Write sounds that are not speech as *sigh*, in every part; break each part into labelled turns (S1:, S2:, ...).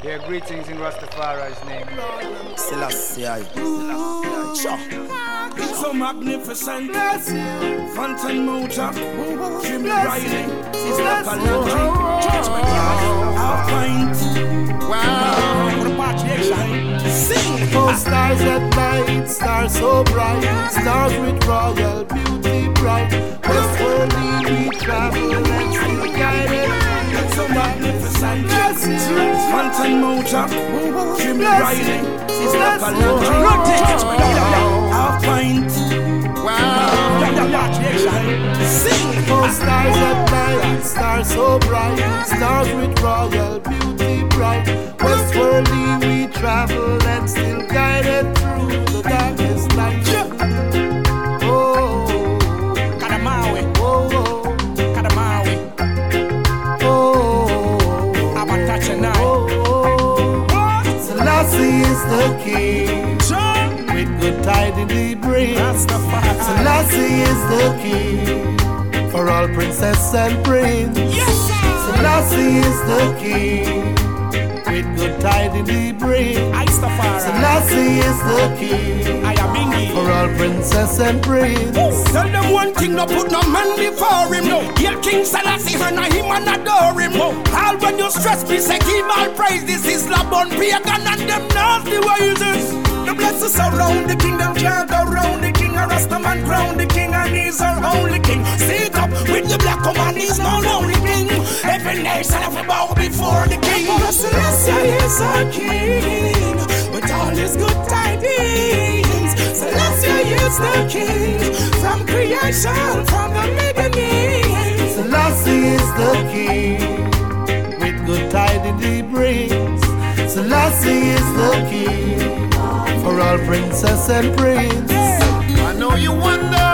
S1: Yeah, greetings in Rastafari's name.
S2: Selassie. Sure.
S3: So magnificent. Phantom motor. Jim riding. Sister Kalanji. Judgment Yard. Half pint. Wow. Repatriation. Sing.
S4: Oh, stars at night, stars so bright, stars with royal beauty bright. Westwardly we travel and still guided.
S3: So magnificent. Phantom motor. Jim riding. Sister Kalanji. Judgment Yard. Half pint. Wow. Sing.
S4: Oh, stars at night, stars so bright, stars with royal beauty bright. Westwardly we travel and still guided through the darkest tidings he.
S3: Rastafari.
S4: Selassie is the king, for all princess and prince.
S3: Yes, sir.
S4: Selassie is the king, with good tidings he brings.
S3: Rastafari.
S4: Selassie is the king,
S3: I am Ingi.
S4: for all princess and prince.
S3: Tell them one thing, no put no man before him. No, Hail King Selassie, honor him and adore him. All when you stress me, say give all praise. This is Labon pagan and them nasty ways. The blessings surround the kingdom, can't go round the king. A Rastaman crown the king, and he's our only king. Sit up with the black woman, he's no lonely king. Every nation, every bow before the king. Selassie is our king, with all his good tidings. Selassie is the king, from creation, from the beginning.
S4: Selassie is the king, with good tidings he brings. Selassie is the king, for all princess and prince.
S5: I know you wonder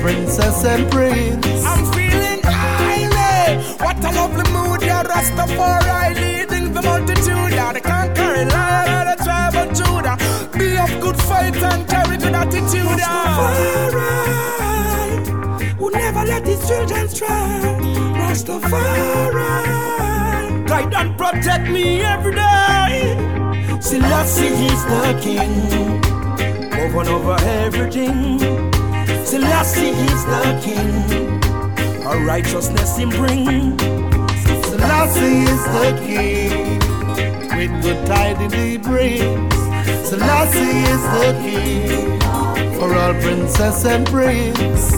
S4: princess and prince.
S3: I'm feeling highly. What a lovely mood, yeah. Rastafari leading the multitude. Yeah, the conquering lion of the tribe of Judah. Be of good faith and carry good attitude. Rastafari, who never let his children stray. Rastafari, guide and protect me every day. Selassie is the king, over and over everything. Selassie is the king. Our righteousness him bring.
S4: Selassie is the king, with good tidings he brings. Selassie is the king, for all princess and prince.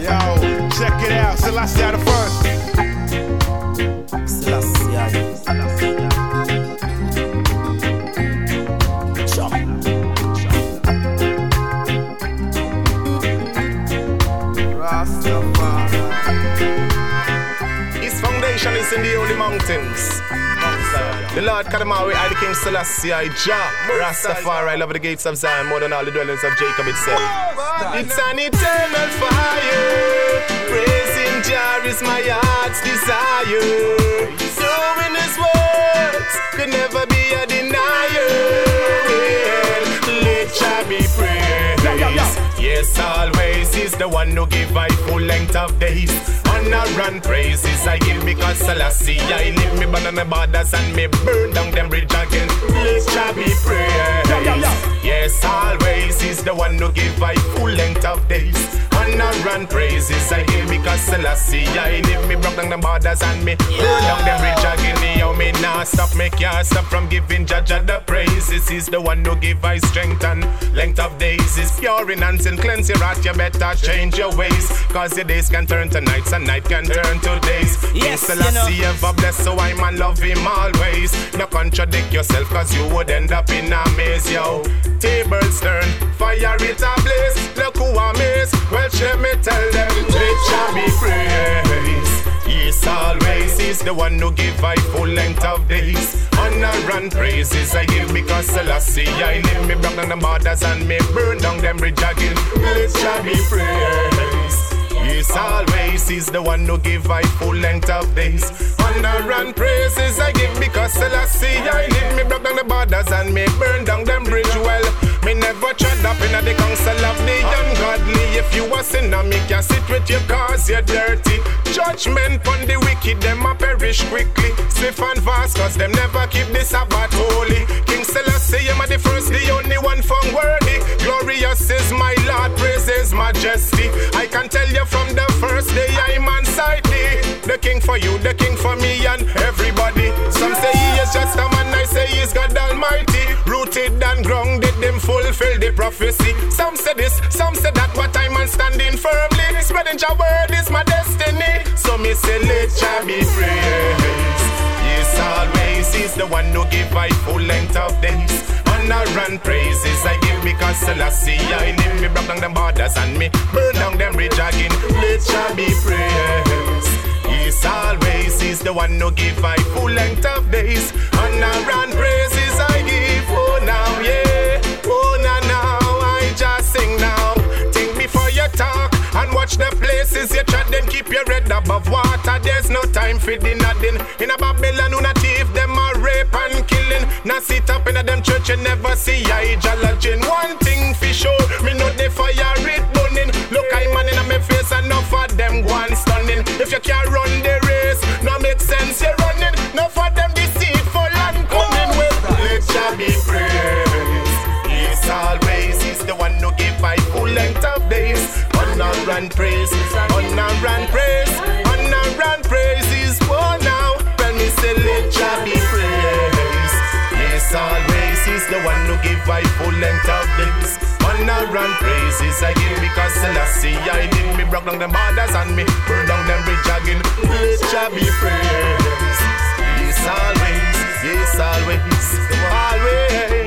S6: Yo, check it out. Selassie the first. The Lord Kadamawi, I the King Selassie, I Jah, Rastafari, love the gates of Zion more than all the dwellings of Jacob itself. It's an eternal fire. Praising Jah is my heart's desire. So in His words could never be a denier. Let Jah be praised. Yes, always is the one who give I full length of days. Honor and praises I give because Selassie I live me banana borders and me burn down them bridge again. Let Jah be praised. Yes, always is the one who give I full length of days. And praises I give because Selassie I live me broke down the borders and me burn down them bridge again. Yo, me nah stop, me can't stop from giving Jah Jah the praises. He's the one who give I strength and length of days. Is pure in and cleanse your heart. You better change your ways, cause your days can turn to nights and night can turn to days.
S2: Yes,
S6: King
S2: you know.
S6: Selassie ever bless, so I'm love him always. No contradict yourself, cause you would end up in a maze, yo. Tables turn, fire it ablaze. Look who armies. Well, let me tell them, let Jah be praised. Yes, always is the one who give I full length of days. Honor and praises I give because Selassie I live me broke down the borders and me burn down them bridge again. Let Jah be praised. Yes, always is the one who give I full length of days. Honor and praises I give because Selassie I live me broke down the borders and me burn down them bridge well. Me never tread up in the council of the ungodly. If you a sinner, me can sit with you cause you're dirty. Judgment on the wicked, them a perish quickly. Swift and fast cause them never keep the Sabbath holy. King Selassie, I'm the first, the only one found worthy. Glorious is my Lord, praises majesty. I can tell you from the first day I'm unsightly. The king for you, the king for me and everybody. Some say he is just a man, I say he's God Almighty. Rooted and grounded, them fulfill the prophecy. Some say this, some say that, but I'm standing firmly. Spreading your word is my destiny. So me say let Jah be praised. Yes, always is the one who give I full length of days. Honor and praises I give because Selassie I live me broke down them borders and me burn down them bridge again. Let Jah be praised. Yes, always is the one who give I full length of days. Honor and praises I give. Oh now, yeah. Sing now. Think before you talk and watch the places you tread. Then keep your head above water. There's no time for the nothing. In a Babylon, who not thief them a rape and killing. Now sit up in a them church and never see I judging. One thing for sure, me know the fire it burning. Look, I man in my face enough of them one stunning. If you can't run the and praise, honor and praise, honor and praises. Oh now, when me say let Jah be praised. Yes, always is the one who give by full length of days. Honor and praises I give because Selassie I did me broke down them borders and me burn down them bridge again. Let Jah be praised. Yes, always, yes, always, always.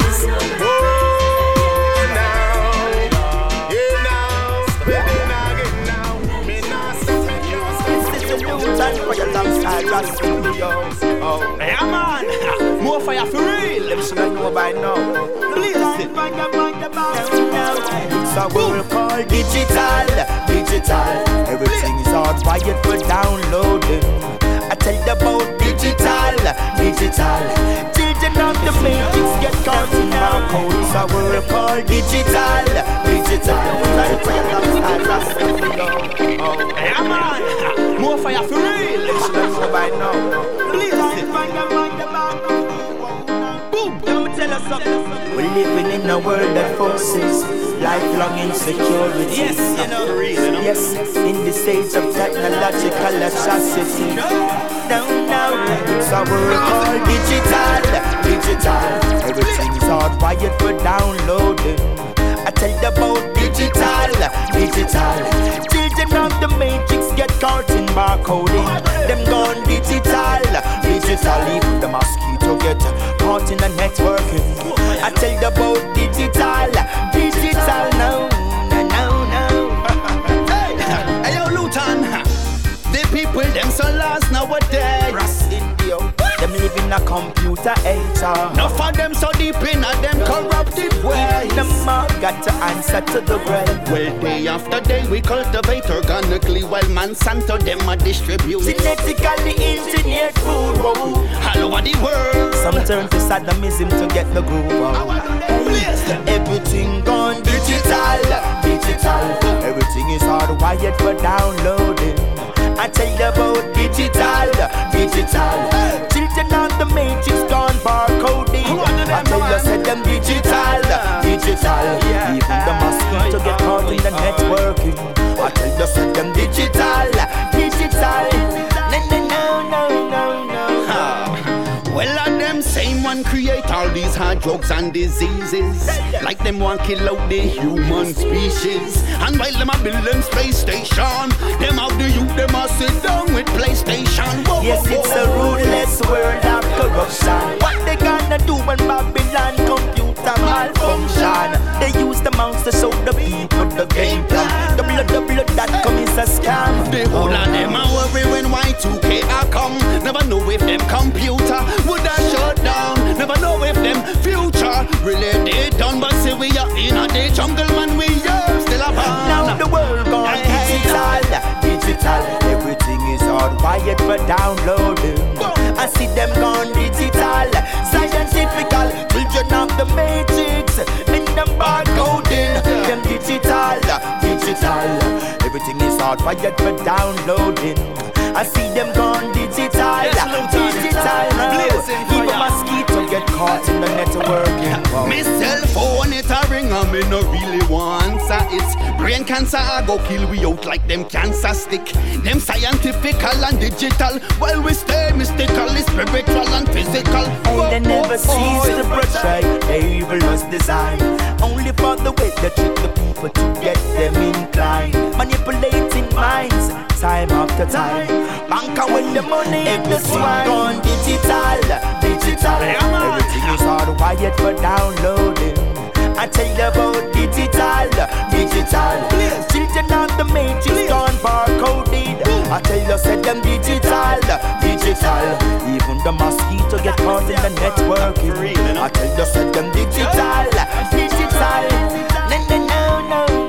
S2: This is a new time for your Ross Studios. Oh, yeah, man. *laughs* More fire for real. Them should I know by now. Listen. It's a world called digital, digital. Everything is all quiet for downloading. I tell you about digital, digital. Children of the matrix get caught in our code. It's a world called digital, digital. Time for your Studios. Oh, yeah, man. *laughs* More fire for real. I know by now. Listen. Boom. Let me tell you something. We're living in a world that forces lifelong insecurity.
S7: Yes, you know, real, you know.
S2: Yes, in this age of technological atrocity. No, no, it's a world called digital, digital. Everything's all quiet for downloading. I tell you about digital, digital. Children of the matrix get caught in barcoding. Them gone digital, digital. Even the mosquito get caught in the networking. I tell you about digital, digital. No, no, no, no.
S7: Hey, yo, Luton. The people, them so lost nowadays.
S2: Ras Indio, them live in a computer age.
S7: No for them so deep in a them corrupted ways.
S2: Them all got to answer to the grave.
S7: Well, day after day we cultivate organically while Monsanto them a distribute
S2: Genetically engineered food.
S7: All over the world.
S2: Some turn to Sadamism to get the groove on. Everything gone digital, digital. Everything is hardwired for downloading. I tell you about digital, digital. Children of the matrix gone barcoding. I tell you, said them digital, digital. Even the mosquito get caught in the networking. I tell you, said them digital, digital. *laughs* No, no, no, no, no, no.
S7: Well, and them same one create all these hard drugs and diseases. Like them want kill out the human species. And while them a build them space station, them have the youth them a sit down with PlayStation. Whoa,
S2: Yes,
S7: whoa,
S2: it's a
S7: whoa.
S2: ruthless world of corruption. What they gonna do when Babylon computer malfunction? They use the mouse to show the people the game plan. The blood, the blood that come is a scam. The
S7: whole of them are worry when Y2K are come. Never know if them computer would have shut down. Never know if them future really they done. But see we are in a day jungle man, we are still a band.
S2: Now the world gone digital, digital. Everything is on wired for downloading. I see them gone digital, scientifical. children of the matrix in them digital, digital. Everything is all quiet for downloading. I see them gone digital, digital. Even mosquito get caught in the networking.
S7: Me cell phone it a ring and me no really want sa It's brain cancer I go kill we out like them cancer stick. Them scientifical and digital While we stay mystical, spiritual and physical.
S2: And they never cease to portray evil's design. Only for the way they trick the people to get them inclined. Manipulating minds time after time. Banker with the money in the swine. Gone digital, digital. Everything is all quiet for downloading. I tell you about digital, digital. Children of the matrix gone barcoded. I tell you said them digital, digital. Even the mosquito get caught in the networking I tell you said them digital, digital. No, no, no, no,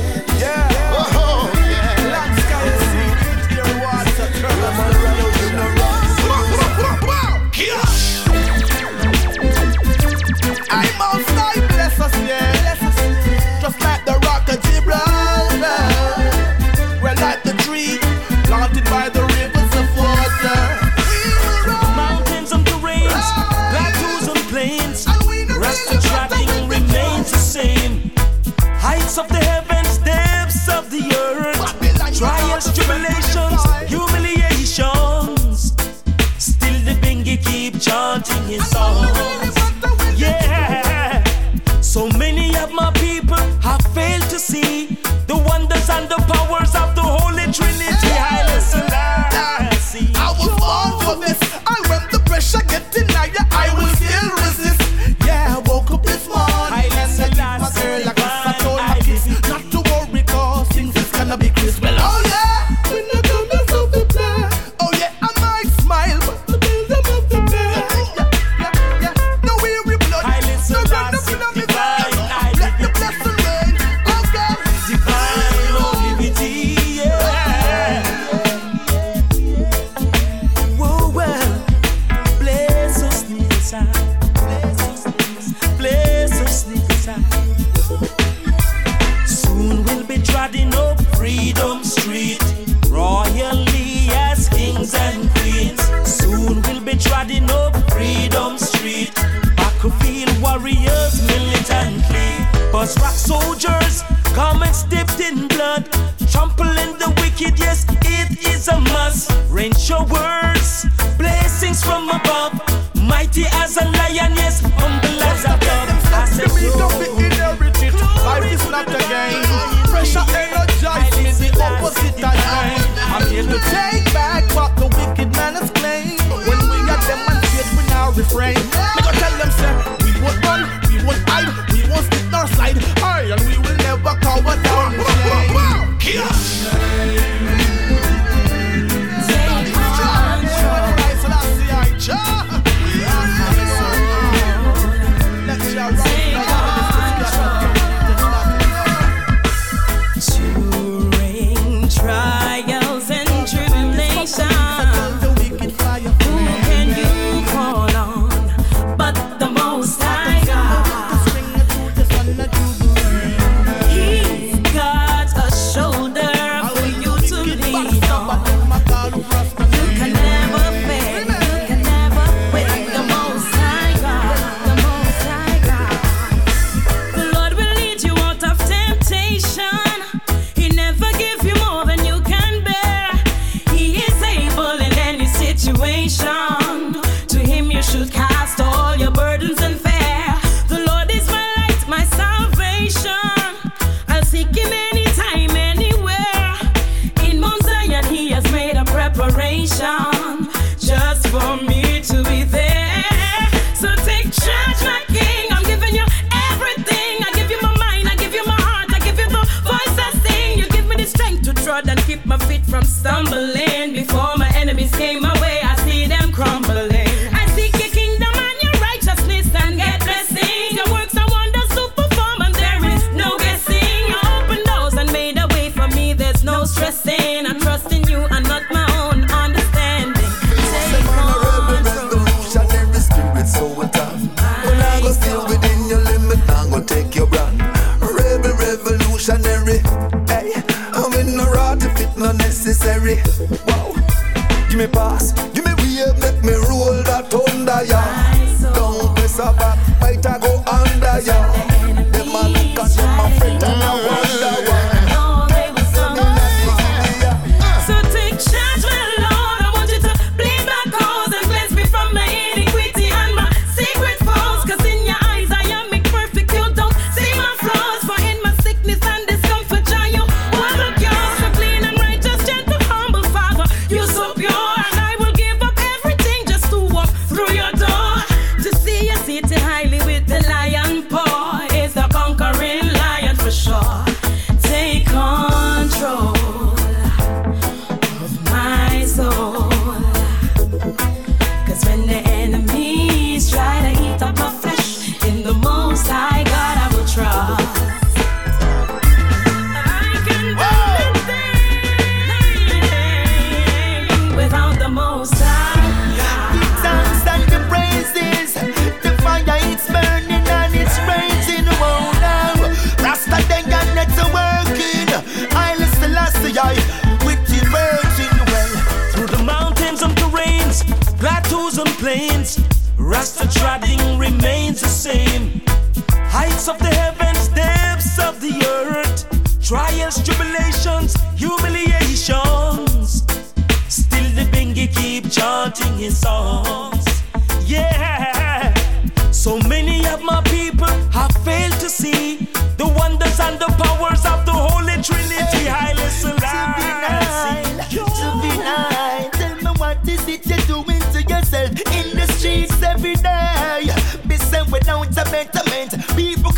S2: And
S8: keep my feet from
S9: stumbling. Before my enemies came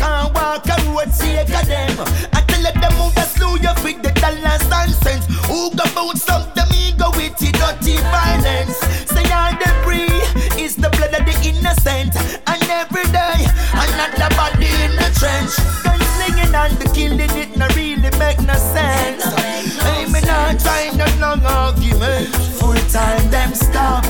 S2: can't walk a road sake of them. I tell them who the slew you with the dollars and cents. Who go bout some them ego with the dirty violence. Say all the free is the blood of the innocent. And every day another body in the trench. Gunslinging and the killing it no really make no sense. Hey, me not trying no long argument. Full time them stop.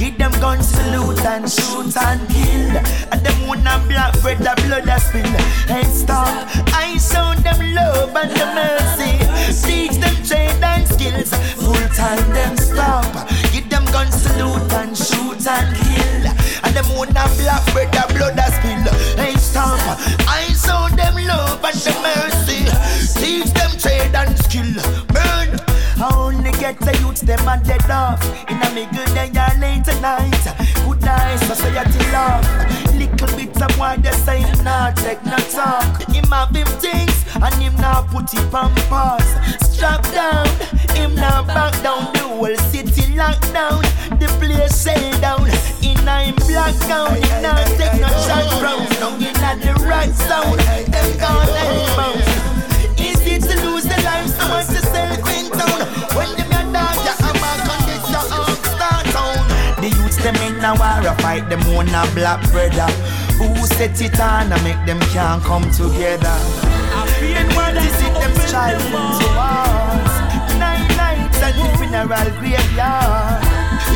S2: Give them guns salute and shoot and kill. And them wanna black bread the blood a spill. Hey stop. I show them love and the mercy. Teach them trade and skills. Full time them stop. Give them guns salute and shoot and kill. And them wanna black bread the blood get the youths them and dead off. In a me good day or late tonight. Good night, society love. Little bit of why they say him not take no talk. Him have him things and him not put it on pause. Strap down, him not back down. The whole city locked down. The place shell down. In a him black gown, him not take no shot from. Now in a the right sound. Them gone and bounce. Easy to lose the life, so much to sell them in a war, a fight them own a black brother. Who set it on and make them can't come together? Then what is it them striving towards? Nine nights at the funeral graveyard.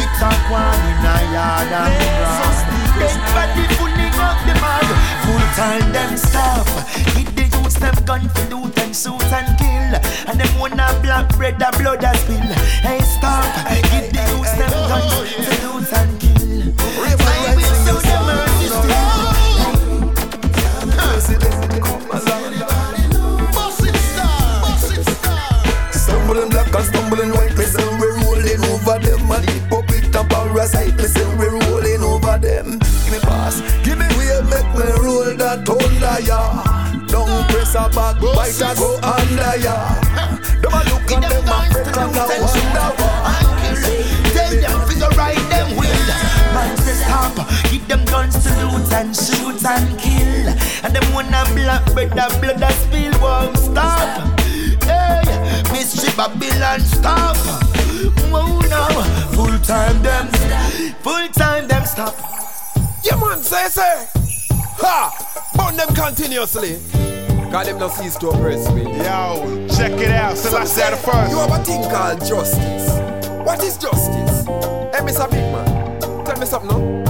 S2: It's a one in a yard and grass. Dead body pulling up the mud. Full time them stop. Youths them gun for loot and shoot and kill. And them wanna black bread the blood a spill. Hey stop. Give the youths them gun for loot and kill. I
S10: and
S2: shoot and kill. And them wanna black bread the blood that spill won't stop. Hey, mystery Babylon stop.
S11: Whoa, now. Full time them, full time them stop.
S12: Yeah, man, say, say. Ha! Burn them continuously. God, them not cease to oppress me.
S13: Yo, check it out. So I said it first.
S12: You have a thing called justice. What is justice? Hey, Mr. Big Man, tell me something now.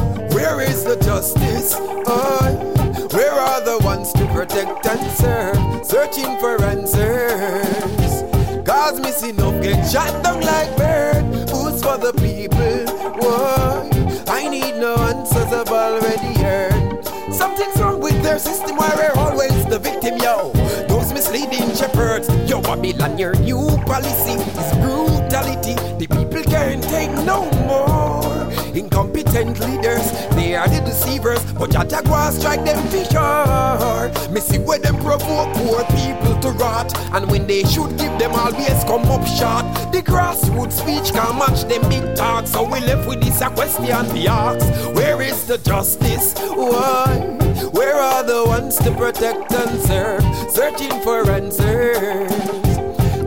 S12: Justice? Oh, where are the ones to protect and serve? Searching for answers. Cause missing up get shot down like bird. Who's for the people? Why? I need no answers I've already heard. Something's wrong with their system where we're always the victim, yo. Those misleading shepherds, yo, Babylon, your new policy is brutality. The people can't take no more. Incompetent leaders, they are the deceivers, but Jah Jaguar strike them sure. Me see where them provoke poor people to rot, and when they should give them always come up short. The grassroots speech can't match them big talk, so we left with this a question we ask: Where is the justice? Why? Where are the ones to protect and serve? Searching for answers.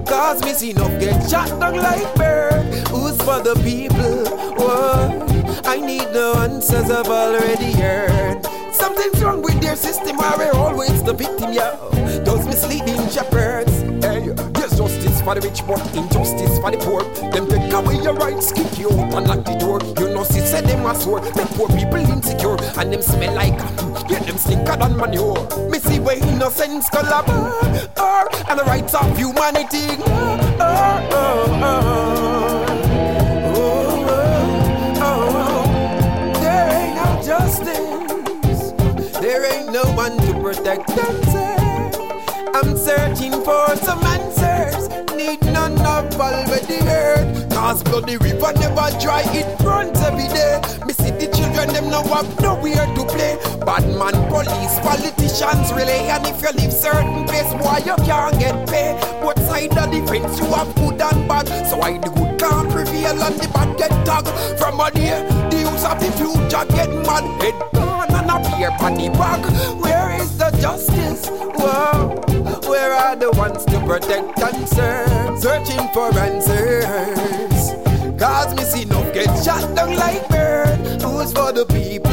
S12: Cause me see no get shot down like bird. Who's for the people? I need no answers I've already heard. Something's wrong with their system where we're always the victim, yo. Those misleading shepherds. Hey, there's justice for the rich, but injustice for the poor. Them take away your rights, kick you out and lock the door. You know, see, say them a sword, make poor people insecure, and them smell like, get them stinker than manure. Me see where innocence collaborate, or uh, uh, and the rights of humanity. Oh, oh. Oh, justice. There ain't no one to protect and. I'm searching for some answers. Need none of already heard. Cause bloody river never dry, it runs every day. Me see the children, them now have nowhere to play. Bad man, police, politicians relay. And if you live certain place, why you can't get paid? What side of the fence you have good and bad? So I the good can't prevail and the bad get tagged. From a day, the use of the future get mad. Head on the back. Where is the justice? Whoa. Where are the ones to protect and serve? Searching for answers. Cause me see no get shot down like bird. Who's for the people?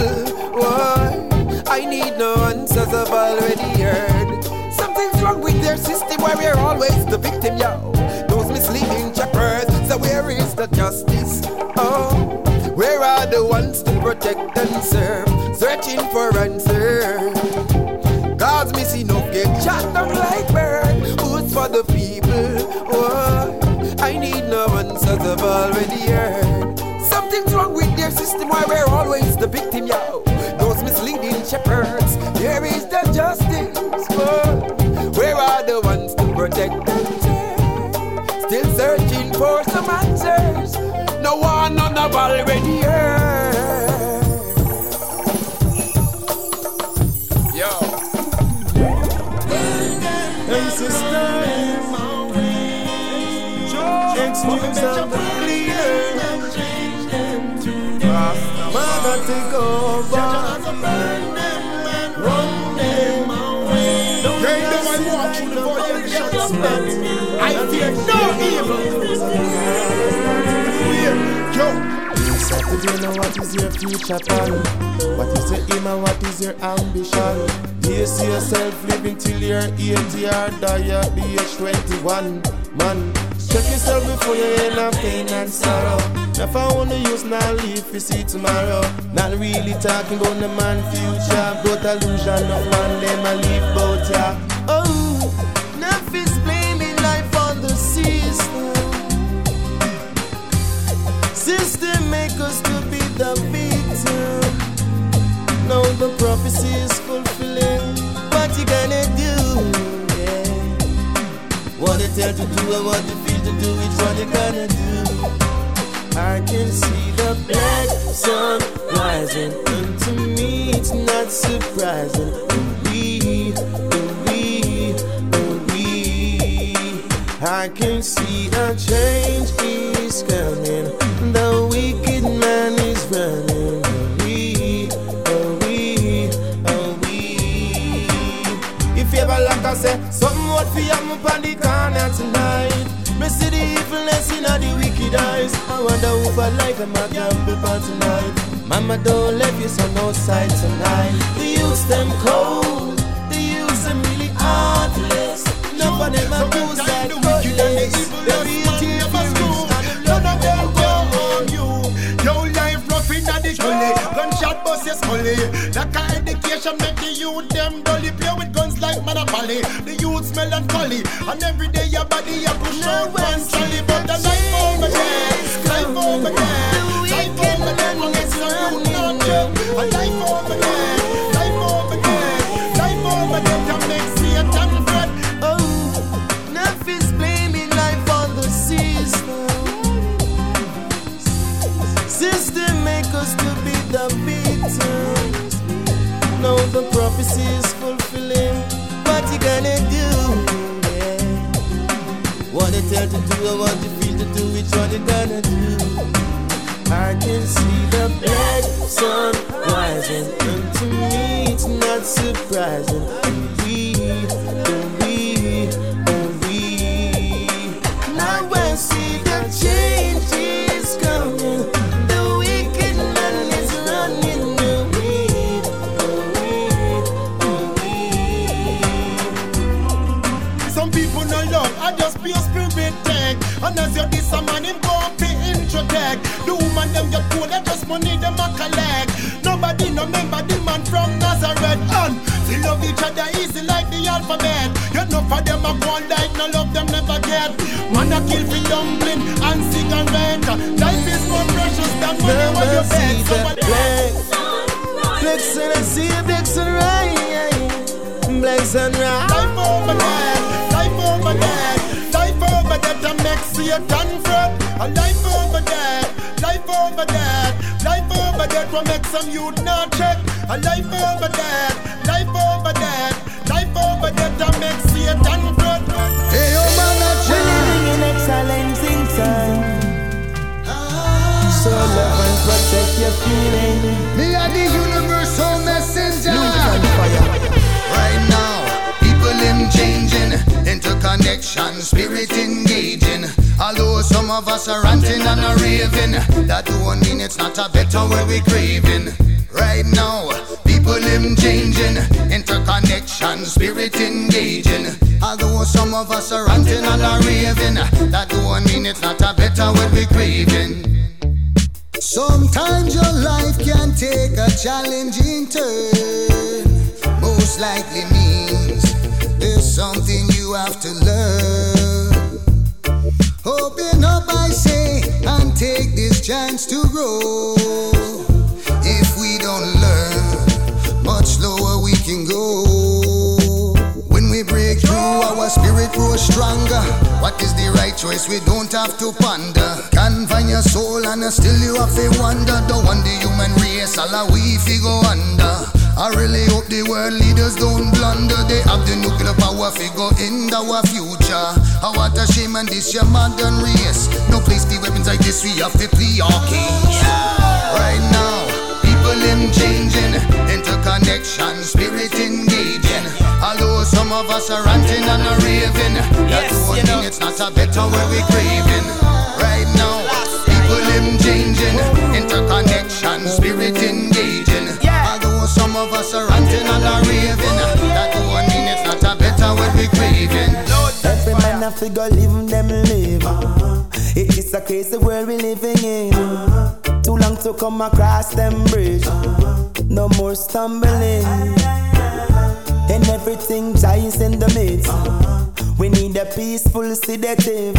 S12: Why? I need no answers I've already heard. Something's wrong with their system where we're always the victim, yo. Those misleading shepherds. So where is the justice? Oh, are the ones to protect and serve? Searching for answers. Cause missing no get shot down like bird. Who's for the people? Oh, I need no answers I've already heard. Something's wrong with their system why we're always the victim, yo. Those misleading shepherds. There is the justice. Oh, where are the ones to protect and serve? Still searching for some answers. No one none have already
S11: excuse of the cleaner. Mother take over. Run them
S13: no one walk through the shut up. I fear no evil. Yo,
S11: Saturday, now what is your future plan? What is your aim and what is your ambition? Do you see yourself living till you're 80 or die at the age 21? Man, check yourself before you end up pain and sorrow. If I wanna use now, leave you see tomorrow. Not really talking about the man future, but illusion of man, them I leave both ya. Oh, enough is blaming life on the system. System make us to be the victim. Now the prophecy is fulfilling. What you gonna do? Yeah. What they tell to do and what they to do is what you gonna do. I can see the black sun rising, to me it's not surprising. We, we, we. I can see a change is coming. The wicked man is running. We, oh we, oh we. If you ever like I say, something what for you up on the corner tonight. See the evilness in all the wicked eyes. I wonder who for life am I gamble for tonight. Mama don't let you so no side tonight. The youths them cold, the youths them really heartless. None of them are good side godless. They real tears
S13: Gunshot bust your scully. Lack of education make the youth them dully. Play with guns like Monopoly. The youth melancholy. And every day your body you push out one. But the life over there, life over there, life over there. It's a youth not. A life over there, life over there, life over there. Can make Satan bread.
S11: Oh, enough is blaming life on the system. System make us to be victims. Now the prophecy is fulfilling. What you gonna do? Yeah. What they tell to do or what you feel to do, which one you gonna do? I can see the black sun rising, and to me it's not surprising.
S13: Them get cool, I just money them a collect. Nobody no member the man from Nazareth. And they love each other easy like the alphabet. Yet no for them a go like no love them never get. Man a kill for dumpling and cigarette. Life is more precious than money when you
S11: see
S13: bet. So
S11: the
S13: what
S11: black, black I see a black sunrise, black sunrise.
S13: Life over there, life over there, life over there to make Satan fret. A life over there, life over there, life over there to make some youth not check. A life over there, life over there, life over there to make Satan fret.
S10: Hey, oh man,
S11: We're living in excellence in time. So love and protect your feeling.
S10: Me are the universal messenger. Right now, people them changing, interconnection, spirit engaging. Although some of us are ranting and are raving, that don't mean it's not a better way we're craving. Right now, people them changing, interconnection, spirit engaging. Although some of us are ranting and are raving, that don't mean it's not a better way we're craving. Sometimes your life can take a challenging turn. Most likely means there's something you have to learn. Open up, I say, and take this chance to grow. If we don't learn, much lower we can go. When we break through, our spirit grows stronger. What is the right choice? We don't have to ponder. Can find your soul and still you have to wonder. The one the human race, all we figure under. I really hope the world leaders don't blunder. They have the nuclear power figure in our future. Oh, what a shame and this your modern race. No place the weapons like this, we have to play our case. Right now, people them changing, interconnection, spirit engaging. Although some of us are ranting and are raving, that
S14: Yes,
S10: one
S14: know.
S10: thing it's not a better way we craving. Right now, people them changing, interconnection, spirit engaging. Of us are ranting and are raving, that one mean it's not a better way we craving.
S11: Every man a figure live them live. It is a crazy world we living in. Too long to come across them bridge. No more stumbling. And everything giants in the midst. We need a peaceful sedative.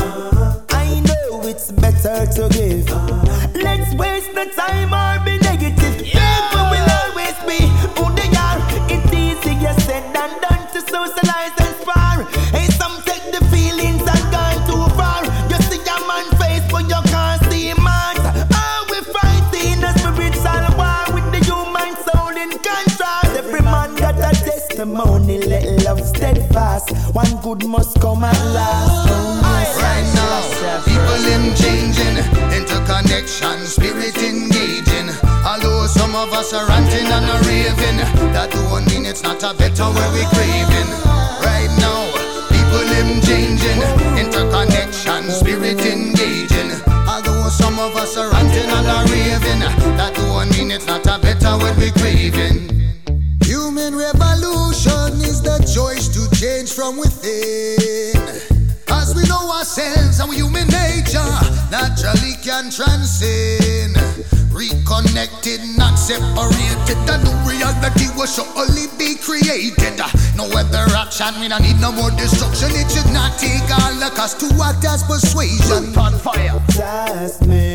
S11: I know it's better to give. Let's waste the time or be negative. love steadfast. One good must come at last. Right now, people them changing, interconnection, spirit engaging. Although some of us are ranting and are raving, that don't mean it's not a better where we craving.
S10: Right now, people them changing, interconnection, spirit engaging. Although some of us are ranting and are raving, that don't mean it's not a better where we craving choice to change from within. As we know ourselves, our human nature naturally can transcend. Reconnected, not separated. The new reality will surely be created. No other action, we don't need no more destruction. It should not take all the cost to act as persuasion. On fire.
S2: Just me.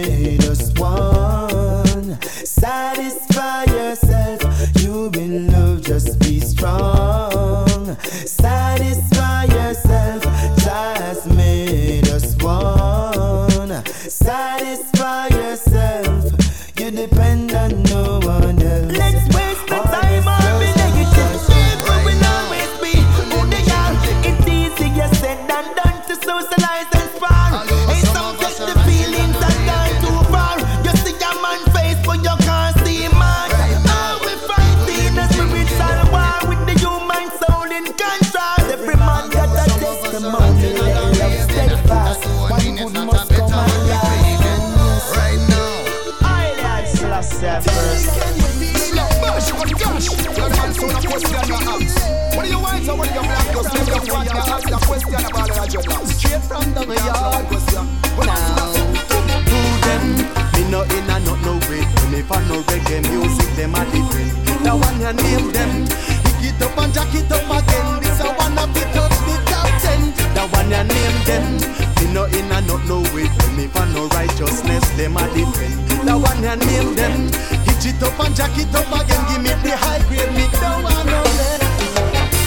S15: it up and jack it up again. Give me the high grade, me don't want no less.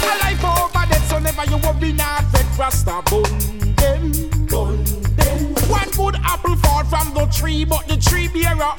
S14: A life over dead, so never you worry, not fed Rasta bun them. Bun them. One good apple fall from the tree, but the tree bear a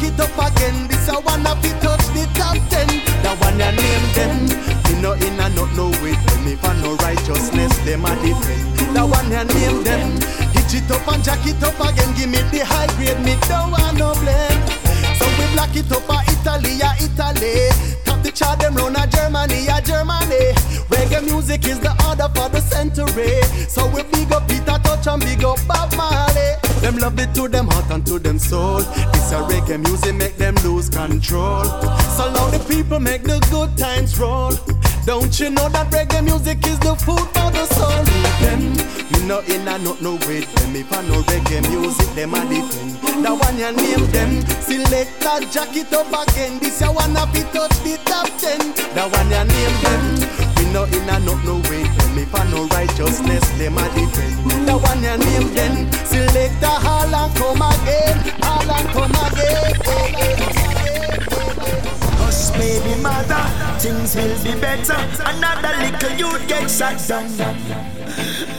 S15: back it up again. This a wanna be touch the top ten. The one you name
S14: them. You
S12: know in and not
S15: know with them. If I no righteousness, them are different. The one you name them. Hitch it up and jack it up again. Give me the high grade, me don't want no blame. So we black it up a Italy, a Italy. Top the chart, them round a Germany, a Germany. Reggae music is the order for the century. So we big up Peter Tosh and big up Bob Marley. Them love it to them heart and to them soul. This a reggae music make them lose control. So now the people make the good times roll. Don't you know that reggae music is the food for the soul? Them, me no in a not no with them. If I know reggae music, them a. The one you name them, select that jacket up again. This ya wanna be touch the top ten. The one you name them, me no in a not no with If I know righteousness, them a defend. The one you name them, select the hall and come again, hall and come again. Eh, eh, eh.
S2: Hush, baby mother, things will be better. Another little youth get shot down.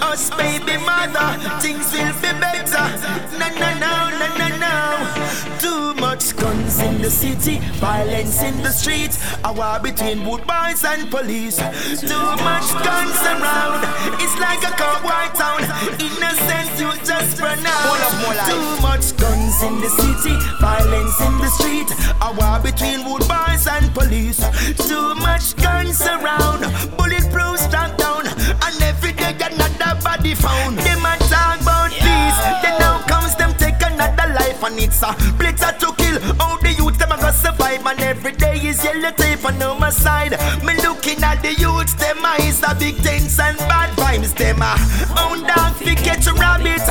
S2: Us baby mother, things will be better. No, no, no, no, no, no. Too much guns in the city, violence in the streets. A war between wood boys and police. Too much guns around. It's like a cowboy town. Innocent, you just pronounce. Too much guns in the city, violence in the street. A war between wood boys and police. Too much guns around. Bulletproof strap down. And every day another body found. Them life and it's a blitter to kill. All the youth them a go survive and every day is yellow tape on my side. Me looking at the youths, them eyes are big things and bad vibes. Them a own dog fi catch a rabbit.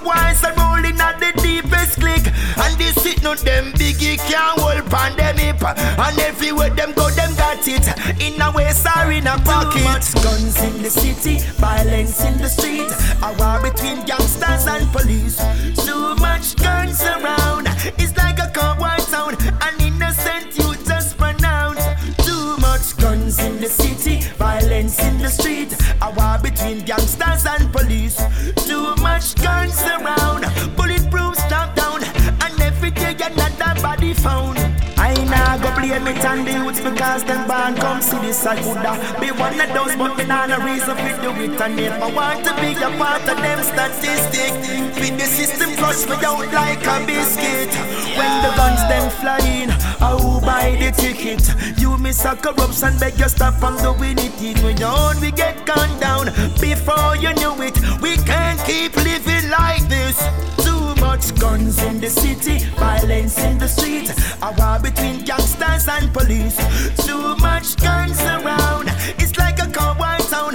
S2: Boys are rolling at the deepest click. And this it no them biggie can't hold pan them hip. And everywhere them go them got it. In a waist or in a pocket. Too much guns in the city, violence in the street. A war between gangsters and police. Too much guns the street. A war between gangsters and police. Too much guns around. It on the youths because them born come see this I coulda be one of those but me nah no reason for do it. And if I want to be a part of them statistic With the system flush me out like a biscuit. When the guns them flying, I who buy the ticket? You miss a corruption, beg you stop from doing it. When you own we get gunned down. Before you knew it, we can't keep living like this. Too much guns in the city, violence in the street. A war between gangsters and police. Too much guns around. It's like a cowboy town.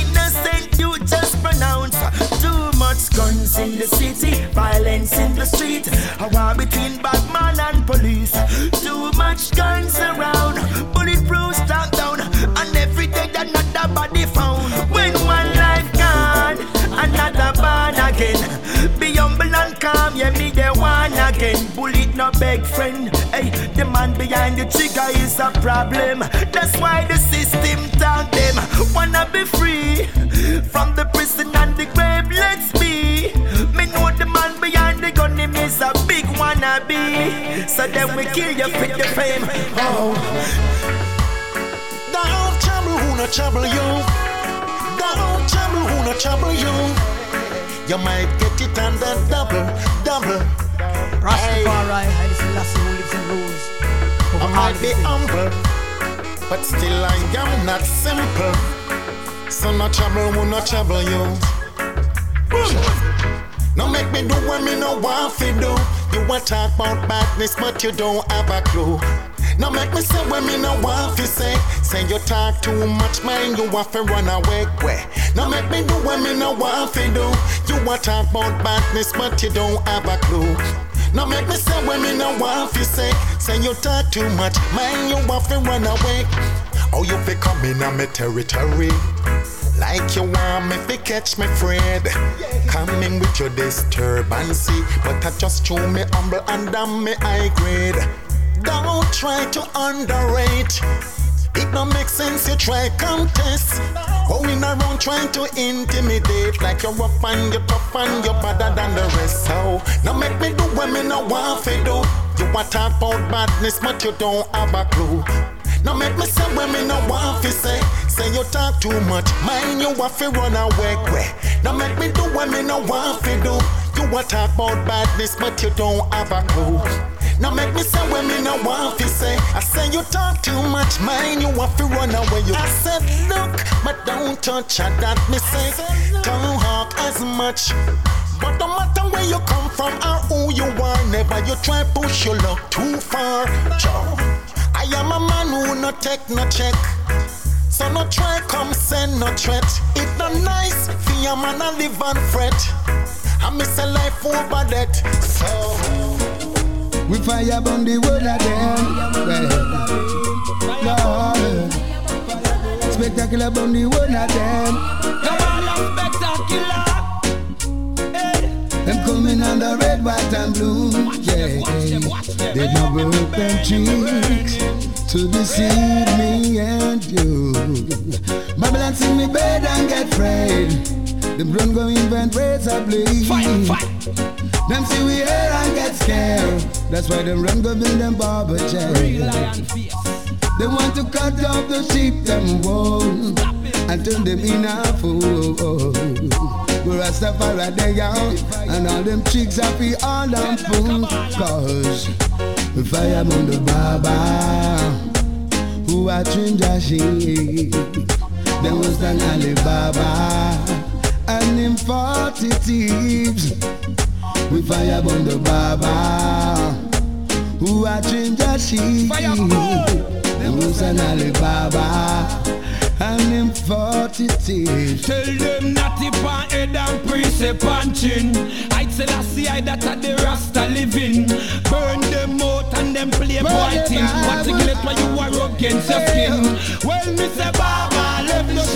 S2: Innocent you just pronounce. Too much guns in the city Violence in the street. A war between Batman and police. Too much guns around. Bulletproof stop down. And every day another body found. When one life gone Another born again Calm Yeah me the one again. Bullet no beg friend. Hey the man behind the trigger is a problem. That's why the system tag them. Wanna be free From the prison and the grave Let's be. Me know the man behind the gun Him is a big wannabe. So then we kill you for the fame. Oh.
S16: Don't trouble who not trouble you. Don't trouble who not trouble you. You might get it on the double, double.
S1: Rastafari, Haile Selassie who lives and rules.
S16: I might be humble, but still I am not simple. So no trouble will not trouble you. No make me do what me no want fi do. You a talk about badness, but you don't have a clue. No make me say what me no want fi say. Say you talk too much, man, you want fi run away. Way. No make me do what me no want fi do. You a talk about badness, but you don't have a clue. No make me say what me no want fi say. Say you talk too much, man, you want fi run away. Oh, you fi come in on me territory. Like you want me fi catch me Fred Coming with your disturbancy But I just show me humble and I'm me high grade Don't try to underrate It don't make sense you try contest Going around trying to intimidate Like you're rough and you're tough and you're better than the rest So, now make me do what me no want fi do You want talk about badness but you don't have a clue Now make me say when me no want fi say. Say you talk too much, mind you want fi run away. Way. Now make me do what me no want fi do. You want talk about badness, but you don't have a clue. Now make me say when me no want fi say. I say you talk too much, mind you want fi run away. You. I said look, but don't touch at that me say. Don't hawk as much. But no matter where you come from or who you are, never you try push your luck too far. Joe. I am a man who no take no check. So no try come send no threat. It no nice a man a live and fret. I miss a life over that. So
S4: we fire on the world of them. Lord, spectacular on the world of them.
S14: Come on, spectacular.
S4: Them coming on the red, white, and blue. Yeah, they no work them tricks to deceive me and you. Babylon see me bed and get afraid. Them run go invent razor blades.
S14: Fight, fight.
S4: Them see we here and get scared. That's why them run go build them barber chair. They want to cut off the sheep them wool and turn them in a fool. We're a Rastafari they young and all them chicks happy all them fool. Cause we fire on the Baba who are ginger sheep. There was an Ali Baba and him forty thieves. We fire on the Baba who are ginger sheep. There was an Ali Baba and him forty thieves.
S14: Tell them not if on head and precept punching. I tell I see I that are the Rasta living. Burn them out and them play boy things. What to get when you are against your skin. Well, say Baba,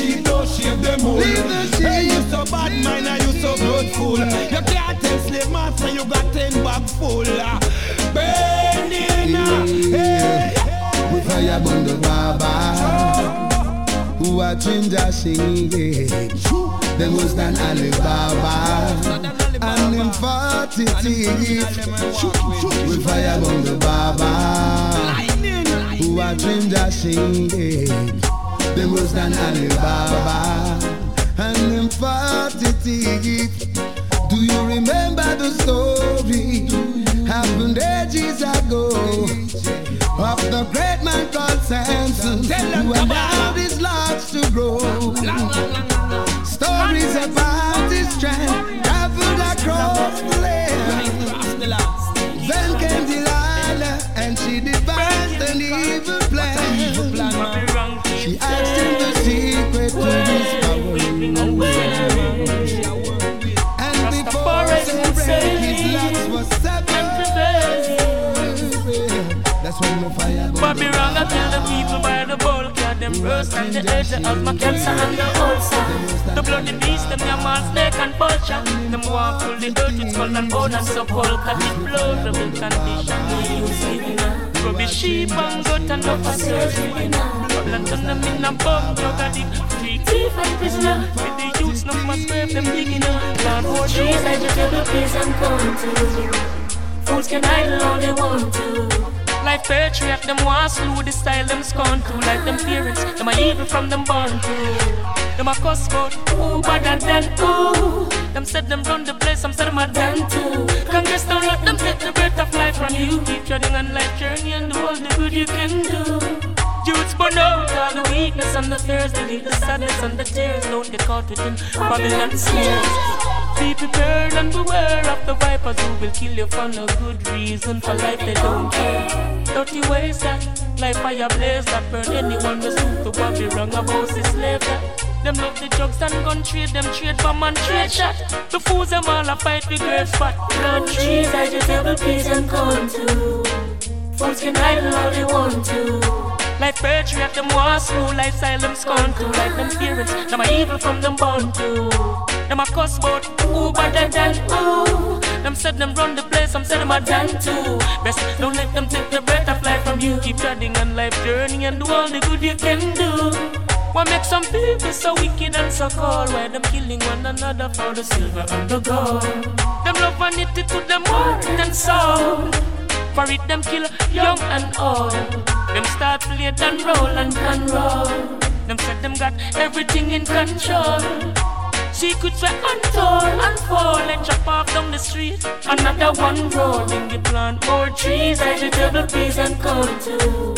S14: sheep, no shave them all. Hey, you so bad mind and you so bloodful. You can't tell slave master you got ten bag full. Burning, hey.
S4: We fire on the Baba who are ginger singing. Them was an Ali Baba and them forty. We fire on the Baba who are ginger singing. Them was an Ali Baba and them forty thieves. Do you remember the story? Happened ages ago of the great man called Samson who allowed his locks to grow. Stories about his strength traveled across the land. That's when the fire
S17: wrong, I tell the people by the bulk Yeah, them burst and the edge of my cancer and the ulcer. The bloody beast, them yamal, snake and vulture. Them want pull the earth with skull and bone and sepulchre Deplorable condition. Go be sheep and goat and no for surgery Bloodland turn them in a bum, drug addict Freak thief prisoner. With the youths, no must grave them digging up Plant more trees, vegetable peas and corn too Fools can idle all they want to like patriot, them want slew the style them scorn to Like them parents, them are evil from them born to. Them a cuss about who better than who? Them said them run the place, some said them done too. Congress don't let them take the breath of life from you. Keep treading on life journey and do all the good you can do. Youths burn out all the weakness and the fears They leave the sadness and the tears. Don't get caught within Babylon snares be prepared and beware of the vipers who will kill you for no good reason. For life they don't care. Dirty ways that like fire blaze that burn anyone who suit to what be wrong about the slave. Them love the drugs and gun trade, them trade bomb and trade shot. The fools them all a fight with great spot. Blood trees, vegetable peas and corn too. Fools can idle all they want to. Like patriot, them want slow lifestyle, them scorn to Like them parents, them are evil from them born to. Them a cuss about who better than who? Them said them run the place, some said them are done too. Best don't let them take the breath of life from you. Keep treading on life journey and do all the good you can do. What makes some people so wicked and so cold? Why them killing one another for the silver and the gold? Them love vanity to them heart and soul. For it them kill young and old them start plate and roll and roll. Them said them got everything in control. Secrets were untold, and fall and chop off down the street. Another one rolling the plant, more trees, vegetable peas and corn too.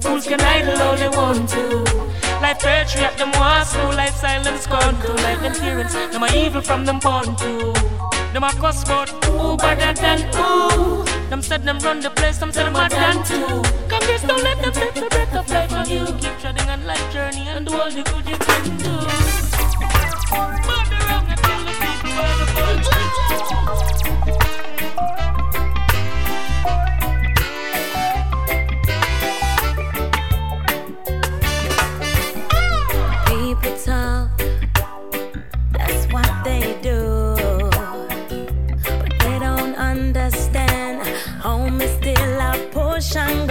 S17: Fools can idle all they want to. Life church at them walls, so Life silence gone to Life them parents Them evil from them born to. No my cuss word who better than who? Them said them run the place Them said them are than two Come this don't let them take the breath of life from you. Keep treading on life journey And do all the good you can do. Murder wrong and the people by the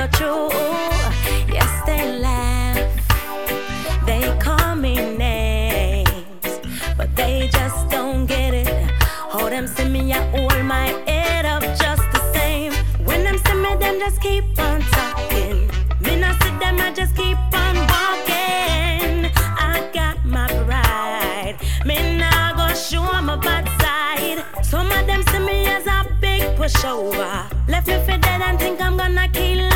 S9: got. Yes, they laugh. They call me names, but they just don't get it. All them see me, my just the same. When them just keep on talking.
S5: Me not see them, I just keep on
S9: walking. I got my pride. Me not bad side. Some of
S5: them see me as a big pushover. Left me for dead and think
S14: I'm gonna kill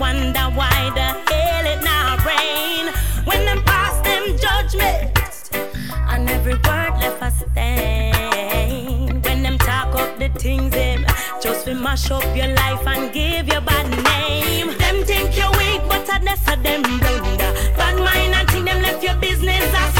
S9: wonder why the hell it not rain when them pass them judgement
S14: and every word left us stain.
S9: When them talk up the things them just we mash up your life
S14: and give your bad name. Them think you're weak, but I of
S9: them blunder. Bad mind and think them left your business.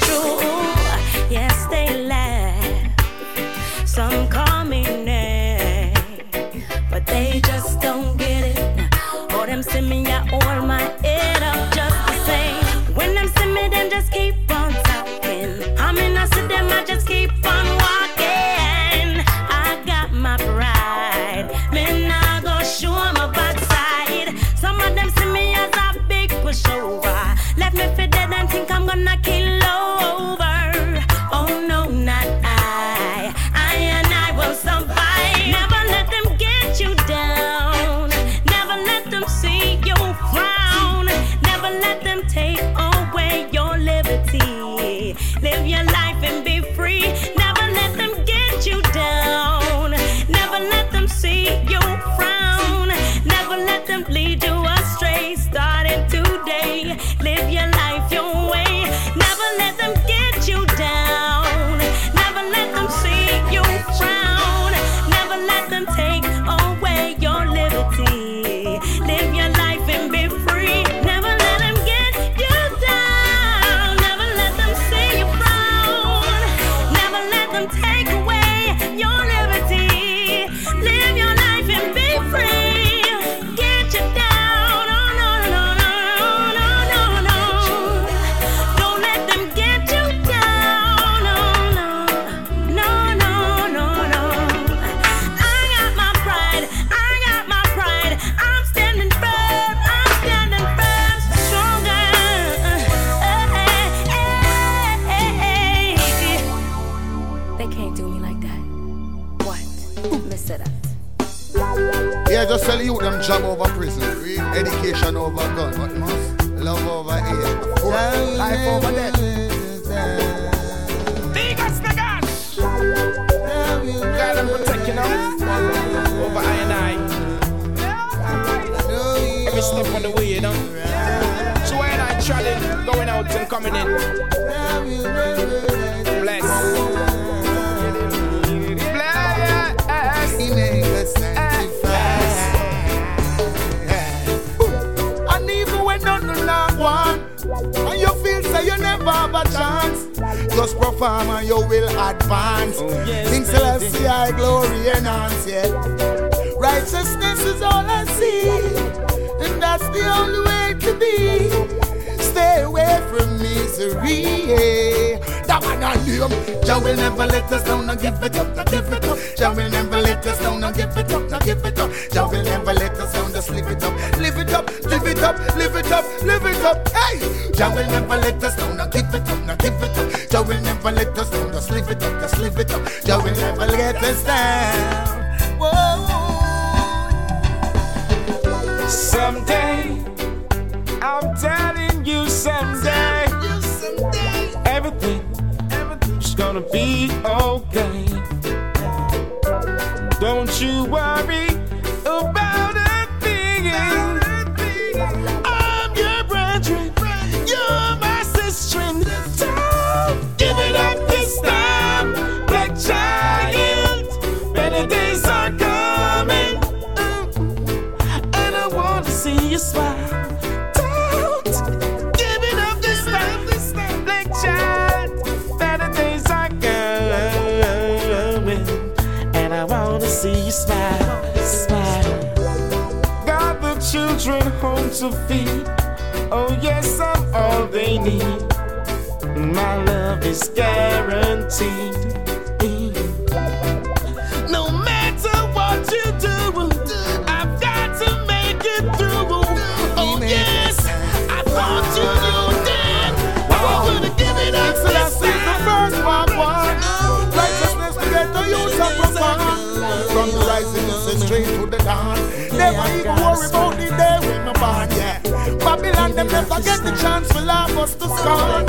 S9: true.
S14: Step of the way, you know. So when I traveling, going out and coming in. Bless.
S5: He make us
S18: And even when none one, and you feel say you never have a chance, just perform and you will advance. Oh, King Celestia, I glory enhance, yeah. Righteousness is all I see, that's the only way to be. Stay away from misery. That one I name. Jah will never let us down, and give it up, not give it up. Jah will never let us down, and give it up, not give it up. Jah will never let us down, just live it up, live it up, live it up, live it up, live it up. Hey, Jah will never let us down, not give it up, not give it up. Jah will never let us down, just live it up, just live it up. Jah will never let us down. Whoa.
S14: Someday, I'm telling you someday, everything, everything's gonna be okay. Don't you worry about a thing. Children home to feed. Oh yes, I'm all they need. My love is guaranteed. No matter what you do, I've got to make it through. Oh yes, I thought you
S18: sun straight to the dawn. Never even worry about the day when my born, yeah. Babylon, them never get the chance to laugh us to scorn.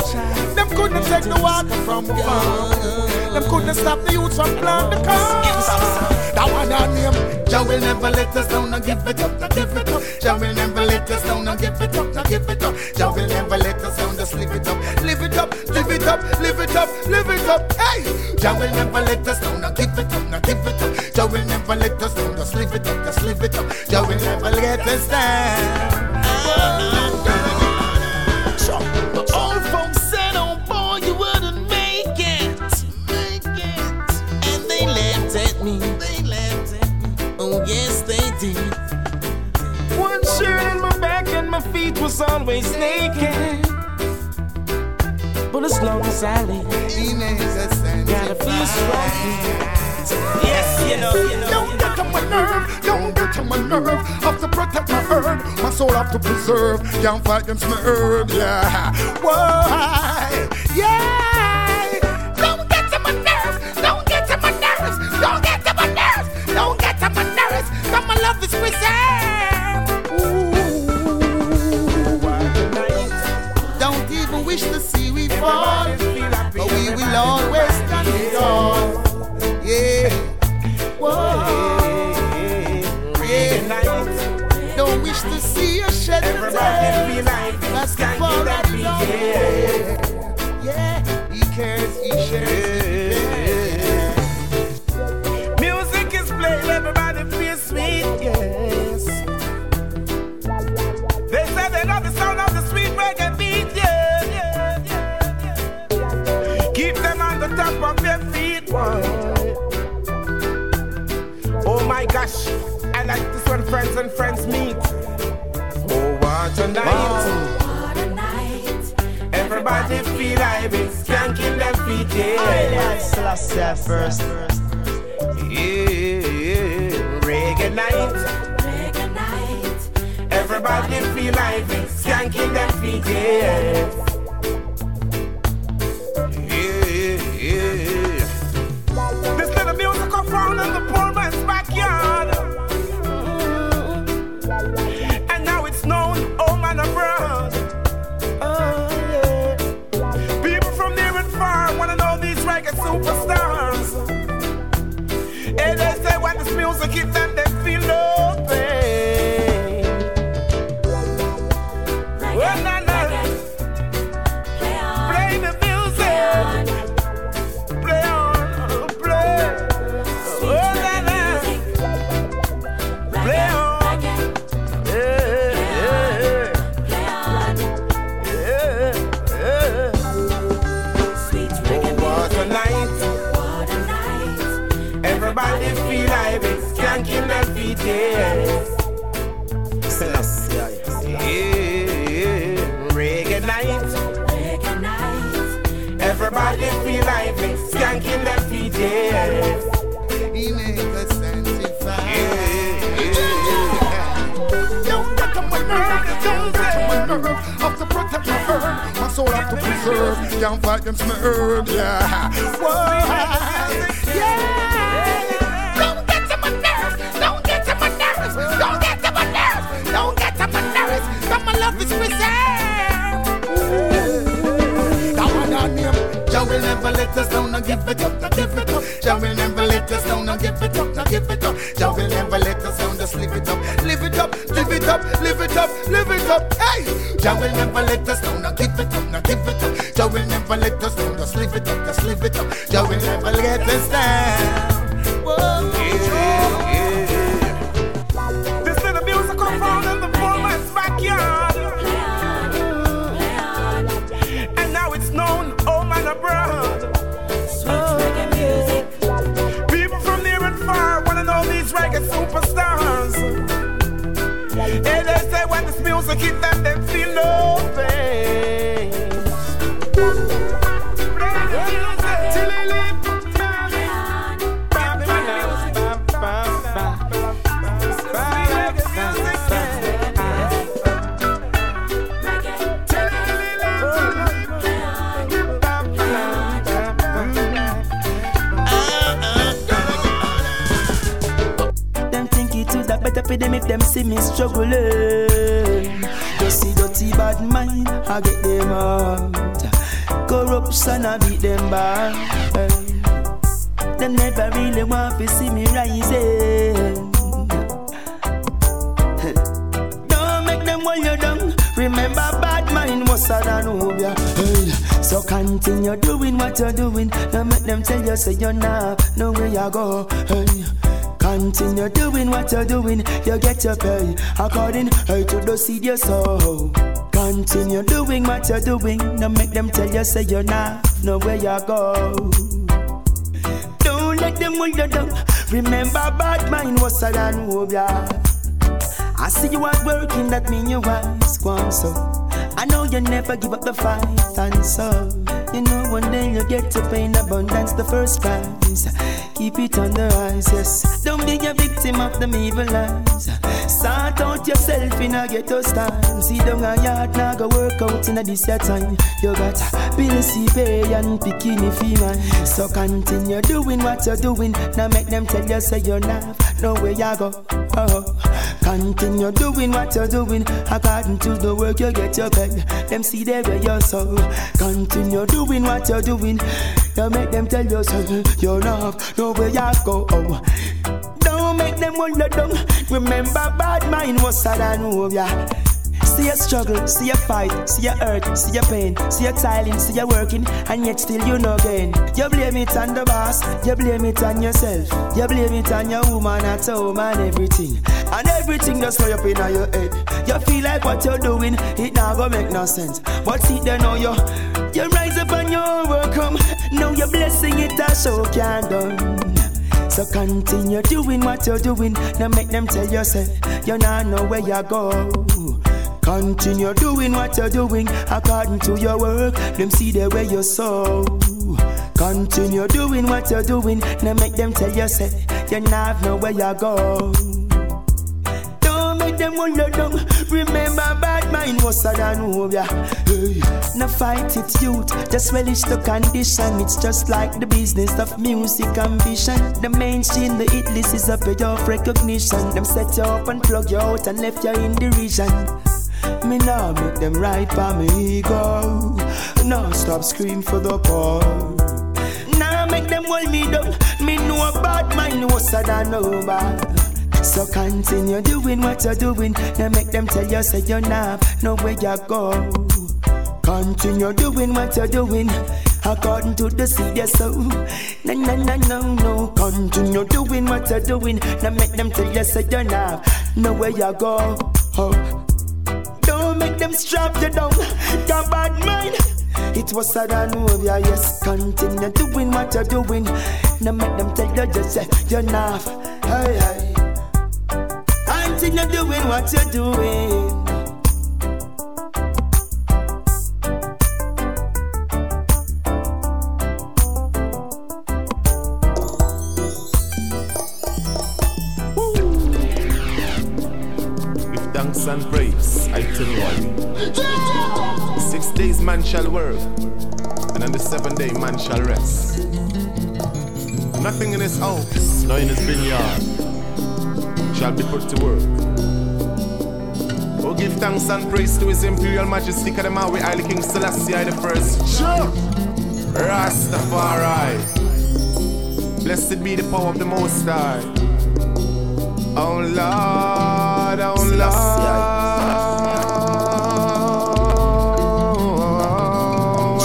S18: Them couldn't take the water from the farm. Them couldn't stop the youth from plant the corn. That one I name. Jah will never let us down, and give it up, not give it up. Jah will never let us down, and give it up, not give it up. Jah will never let us down, just live it up, live it up, live it up, live it up, live it up. Hey, Jah will never let us down, and give live it up, just live it up. Jah will never let us down.
S14: The old folks said, oh boy, you wouldn't make it. Make it. And they laughed at me. They laughed at me. Oh, yes, they did. One shirt on my back and my feet was always naked. But as long as I live, gotta feel strong. Yes, you know, you know.
S18: Nerve, don't get to my nerve. Have to protect my herb, my soul have to preserve. Can't fight against my herb, yeah. Why? Yeah. Don't get on my nerves, don't get on my nerves, don't get on my nerves, don't get on my nerves. My love is preserved. Ooh. Don't even wish to see we fall, but we will always stand tall. Of tears. That's the of yeah. He cares, he shares.
S14: Music is everybody feels sweet, yes. They they love the sound of the sweet reggae beat, yeah. Keep them on the top of their feet. Oh my gosh, I like this when friends and friends night. Everybody feel like it's skanking their feet, yeah.
S2: Celestia first.
S14: Yeah, reggae night. Everybody feel like it's skanking their feet, yeah. Yeah,
S9: Reggae night. Everybody feel lively, skanking yes.
S5: He make us sanctify.
S18: Don't get to my nerve, don't get to my nerve. Have to protect my herd, my soul have to preserve. Can't fight my herb, yeah. Why? Yeah. Is preserved. That one on him. Jah will never let us down, no give it up, no give it up. Jah will never let us down, no give it up, no give it up. Jah will never let us down, just live it up, live it up, live it up, live it up, live it up. Hey, Jah will never let us down, no give it up, no give it up. Jah will never let us down, just live it up, just live it up. Jah will never let us down.
S9: This music
S2: Corruption, I beat them back. Them never really want to see me rising. Eh. Don't make them hold you. Remember, bad mind was than obeah. Hey, so continue doing what you're doing. Don't make them tell you say you're not. No where you go. Hey. Continue doing what you're doing, you get your pay according hey, to the seed you sow. Continue doing what you're doing, don't make them tell you say you're not know where you go. Don't let them hold you down. Remember, bad mind was a than. I see you are working, that mean you wise, go so. I know you never give up the fight, and so you know one day you'll get to pay in abundance the first prize. Keep it on the rise, yes. Don't be a victim of them evil eyes. Sort out yourself in a ghetto style. See down a yard, now go work out in a this your time. You got bills to pay and bikini female. So continue doing what you're doing. Now make them tell you say you're not know where you go. Oh. Continue doing what you're doing. According to the work you get your pay. Them see there where you're so. Continue doing what you're doing. Don't make them tell you so. You're not know where you go. Oh. Down. Remember, bad mind was sad and over. See your struggle, see your fight, see your hurt, see your pain, see your tiling, see your working, and yet still you no gain. You blame it on the boss, you blame it on yourself, you blame it on your woman at home and everything. And everything just throw up in your head. You feel like what you're doing, it now go make no sense. But see they know you, you rise up and you overcome. Now you're blessing it, I so can done. So continue doing what you're doing. Now make them tell yourself you now know where you go. Continue doing what you're doing according to your work. Them see the way you sow. Continue doing what you're doing. Now make them tell yourself you have know where you go. Them hold you down. Remember, bad mind was a than. Hey. Now fight it, youth. Just relish the condition. It's just like the business of music ambition. The main mainstream, the hit list is a pay of recognition. Them set you up and plug you out and left you in derision. Me now make them right for me ego. Now stop scream for the poor. Now make them hold me down. Me know a bad mind was a over. So continue doing what you're doing. Now make them tell you say you're not know where you go. Continue doing what you're doing. According to the sow. No, no, no, no, no. Continue doing what you're doing. Now make them tell you say you're not know where you go. Oh. Don't make them strap you down. Got bad mind. It was sad and over, yes. Continue doing what you're doing. Now make them tell you just say you're not. Hey, hey.
S19: Continue doing what you're doing.
S6: thanks and praise. I tell you. Six days man shall work, and on the seventh day man shall rest. Nothing in his house, nor in his vineyard, shall be put to work. Oh, give thanks and praise to His Imperial Majesty Kadamawi Haile King Selassie I the First. Sure. Rastafari. Blessed be the power of the Most High. Oh Lord, oh Lord.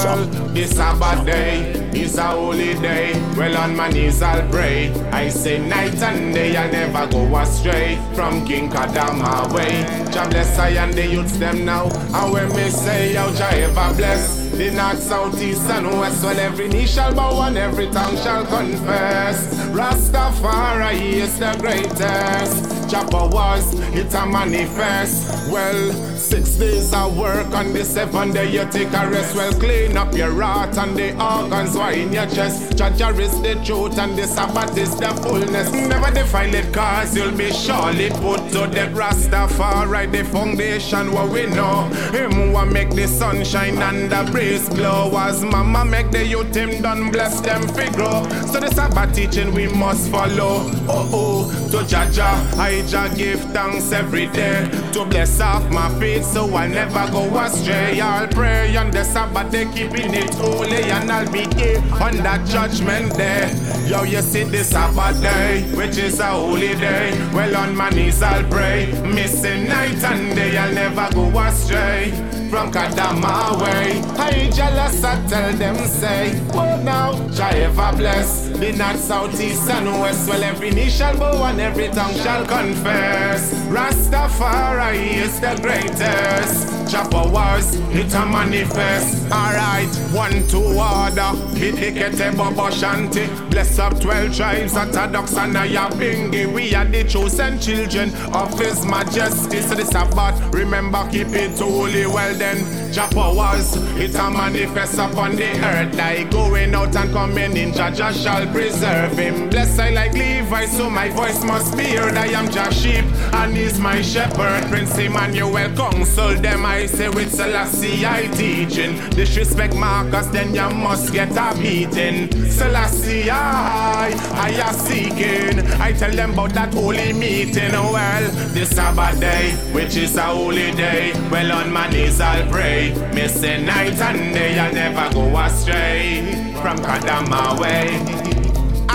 S6: Well, this Sabbath day is a holy day. Well, on my knees I'll pray. I say night and day I never go astray from King Kadama way. Jah bless I and the youths them now. And when me say, oh Jah ever bless. The north, south, east, and west. Well, every knee shall bow and every tongue shall confess. Rastafari is the greatest. Chopper was, it a manifest. Well, six days of work on the seventh day you take a rest. Well, clean up your heart and the organs why in your chest. Judge is the truth and the Sabbath is the fullness. Never defile it cause you'll be surely put to death. Rastafari the foundation what we know. Him what make the sunshine and the breeze blow. As mama make the youth him done bless them figure. So the Sabbath teaching we must follow. Oh oh, to Jah Jah, I Jah give thanks every day. To bless off my feet so I'll never go astray. I'll pray on the Sabbath day, keeping it holy, and I'll be here on that judgment day. Yo, you see the Sabbath day, which is a holy day. Well, on my knees I'll pray. Missing night and day, I'll never go astray from Kadama way. I jealous, I tell them say, oh now, ever bless. The north, south, east, and west. Well, every knee shall bow and every tongue shall confess. Rastafari is the greatest. Chopper wars, it a manifest. Alright, one, two, order. Bidikete Bobo Shanti. Bless up 12 tribes Orthodox and Nyabinghi. We are the chosen children of His Majesty. So the Sabbath, remember, keep it holy. Well then, Chopper wars, it a manifest upon the earth. I going out and coming in, Jah Jah shall preserve him. Bless I like Levi, so my voice must be heard. I am Jah sheep, and he's my shepherd. Prince Emmanuel, counsel them. I say with Selassie, I teaching. Disrespect Marcus, then you must get a beating. Selassie, I, I am seeking. I tell them about that holy meeting. Well, this Sabbath day, which is a holy day. Well, on my knees I'll pray. Missing night and day, I'll never go astray from Kadama way.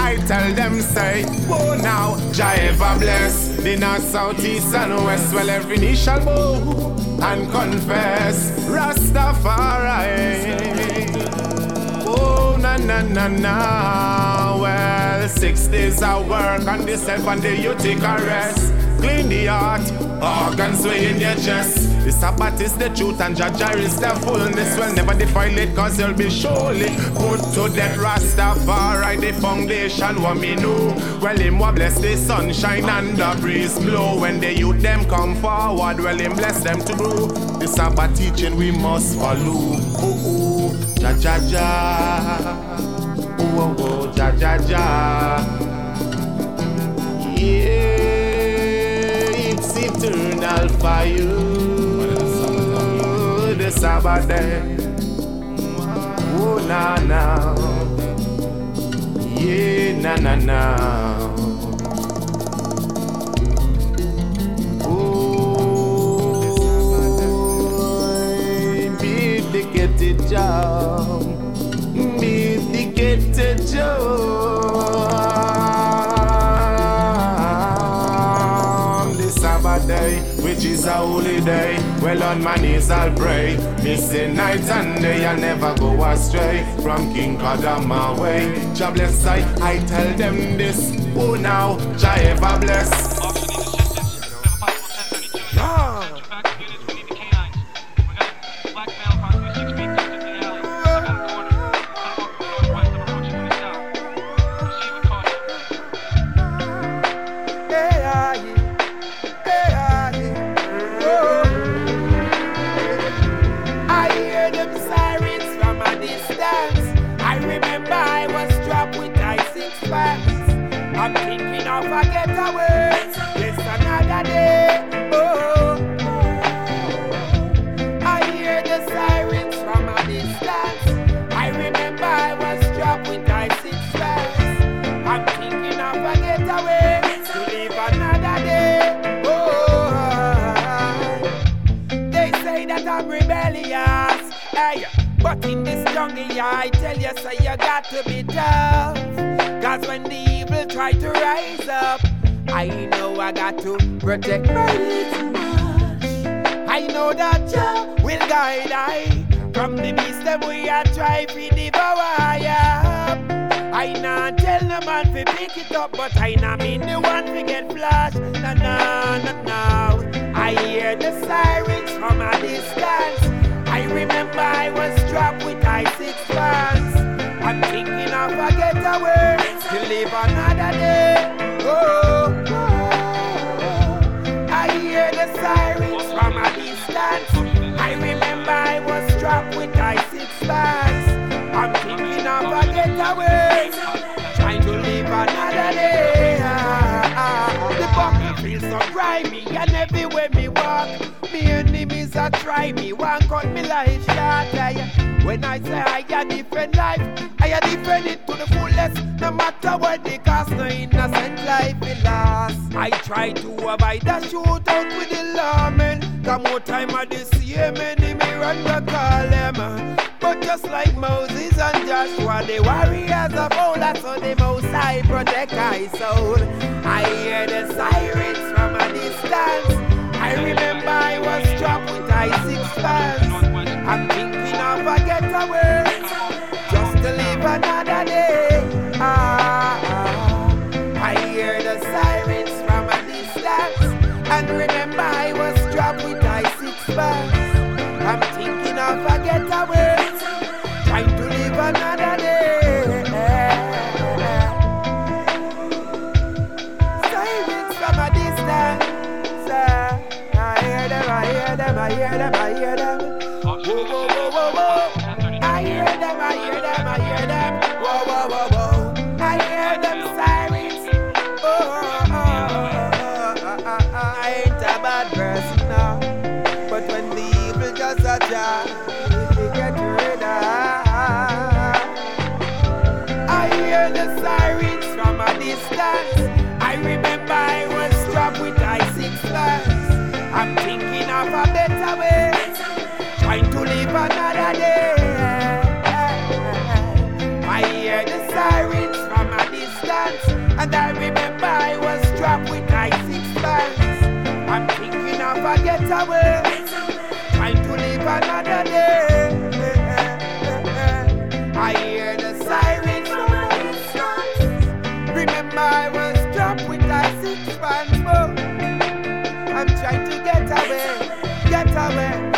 S6: I tell them say, oh now, Jah ever bless the north, south, east, and west. Well, every knee shall bow and confess Rastafari. Oh na na na na. Well, six days I work, and the seventh day you take a rest. Clean the heart, organs way in your chest. The Sabbath is the truth and Jah Jah is the fullness. Well, never defile it cause you'll be surely put to death. Rastafari, the foundation, what me know. Well, him will bless the sunshine and the breeze blow. When the youth them come forward, well, him bless them to do. The Sabbath teaching we must follow. Oh, oh, ja, ja, ja. Oh, oh. Yeah, eternal fire the Sabbath day. Oh, na na. Yeah, na na na. Oh, be it job. Be it job. Is a holy day. Well, on my knees I'll pray. Missing night and day, I'll never go astray from King Kadama way. Jah bless I, I tell them this. Oh, now, Jah ever bless.
S12: Yeah, I tell you, so you got to be tough. Cause when the evil try to rise up, I know I got to protect my little I know that Jah will guide I from the beast that we are try to devour. Yeah. I not tell no man to pick it up, but I not mean the one to get flashed. No, no, no, no. I hear the sirens from a distance. I remember I was strapped with six pants. I'm thinking of a getaway to live another day. Oh, oh. I hear the sirens from a distance. I remember I was strapped with I six pants. I'm thinking of a getaway, trying to live another day. Ah, ah, ah. The bucket feels so grimy, and everywhere me walk. Try me, one cut me life short. When I say I got different life, I a different it to the fullest. No matter what the cost, no innocent life is lost. I try to avoid the shootout with the lawmen. Come more time I the same enemy run the them. But just like Moses and Joshua, the warriors of old, that's how the most I protect my soul. I hear the sirens from a distance. I remember I was strapped with I six pants. I'm thinking of a getaway, just to live another day. Ah, ah. I hear the sirens from a distance, and remember I was strapped with six pants. I'm thinking of a getaway, trying to live another day. I hear the sirens. Remember I was strapped with pants. Oh. I'm trying to get away, get away,